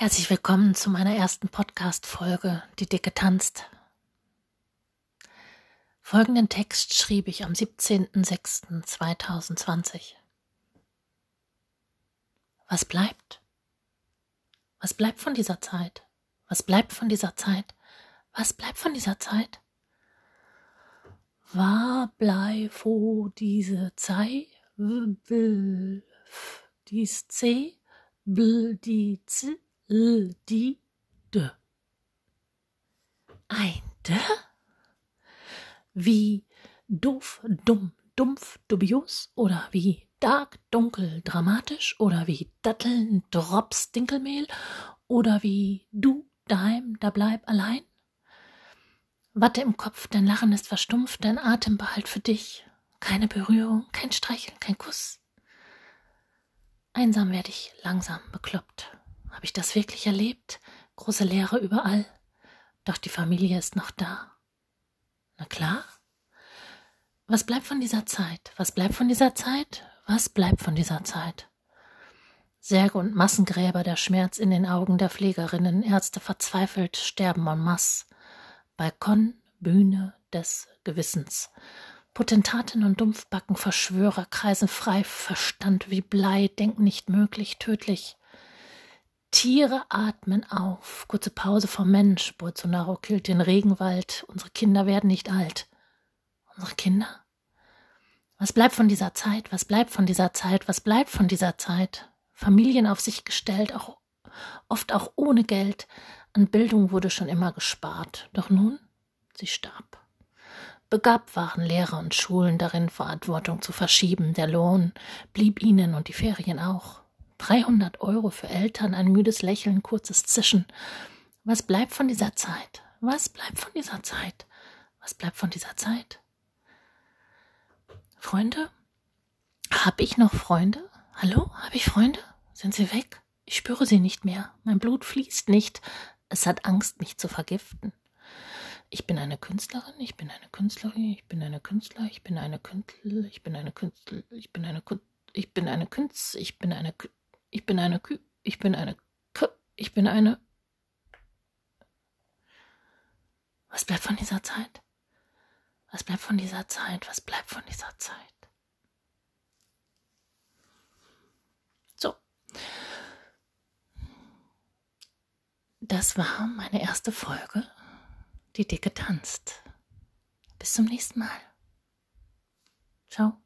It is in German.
Herzlich willkommen zu meiner ersten Podcast-Folge Die Dicke tanzt. Folgenden Text schrieb ich am 17.06.2020. Was bleibt? Was bleibt von dieser Zeit? Was bleibt von dieser Zeit? Was bleibt von dieser Zeit? War blei vor diese Zeit? Dies C, bl die Z l, die, d. Ein d? Wie doof, dumm, dumpf, dubios oder wie dark, dunkel, dramatisch oder wie Datteln, Drops, Dinkelmehl oder wie du, daheim, da bleib allein? Watte im Kopf, dein Lachen ist verstumpft, dein Atem behalt für dich. Keine Berührung, kein Streicheln, kein Kuss. Einsam werde ich langsam bekloppt. Habe ich das wirklich erlebt? Große Leere überall. Doch die Familie ist noch da. Na klar. Was bleibt von dieser Zeit? Was bleibt von dieser Zeit? Was bleibt von dieser Zeit? Särge und Massengräber, der Schmerz in den Augen der Pflegerinnen, Ärzte verzweifelt sterben en masse. Balkon, Bühne des Gewissens. Potentaten und Dumpfbacken, Verschwörer kreisen frei, Verstand wie Blei, denken nicht möglich, tödlich. Tiere atmen auf. Kurze Pause vom Mensch. Bolsonaro killt den Regenwald. Unsere Kinder werden nicht alt. Unsere Kinder? Was bleibt von dieser Zeit? Was bleibt von dieser Zeit? Was bleibt von dieser Zeit? Familien auf sich gestellt, auch oft auch ohne Geld. An Bildung wurde schon immer gespart. Doch nun, sie starb. Begabt waren Lehrer und Schulen darin, Verantwortung zu verschieben. Der Lohn blieb ihnen und die Ferien auch. 300 Euro für Eltern, ein müdes Lächeln, kurzes Zischen. Was bleibt von dieser Zeit? Was bleibt von dieser Zeit? Was bleibt von dieser Zeit? Freunde? Hab ich noch Freunde? Hallo? Hab ich Freunde? Sind sie weg? Ich spüre sie nicht mehr. Mein Blut fließt nicht. Es hat Angst, mich zu vergiften. Ich bin eine Künstlerin, ich bin eine Künstlerin, ich bin eine Künstler, ich bin eine Künstler, ich bin eine Künstler, ich bin eine Künstler, ich bin eine Künstler, ich bin eine Künstler. Ich bin eine Kü. Ich bin eine Kü. Ich bin eine. Was bleibt von dieser Zeit? Was bleibt von dieser Zeit? Was bleibt von dieser Zeit? So. Das war meine erste Folge. Die Dicke tanzt. Bis zum nächsten Mal. Ciao.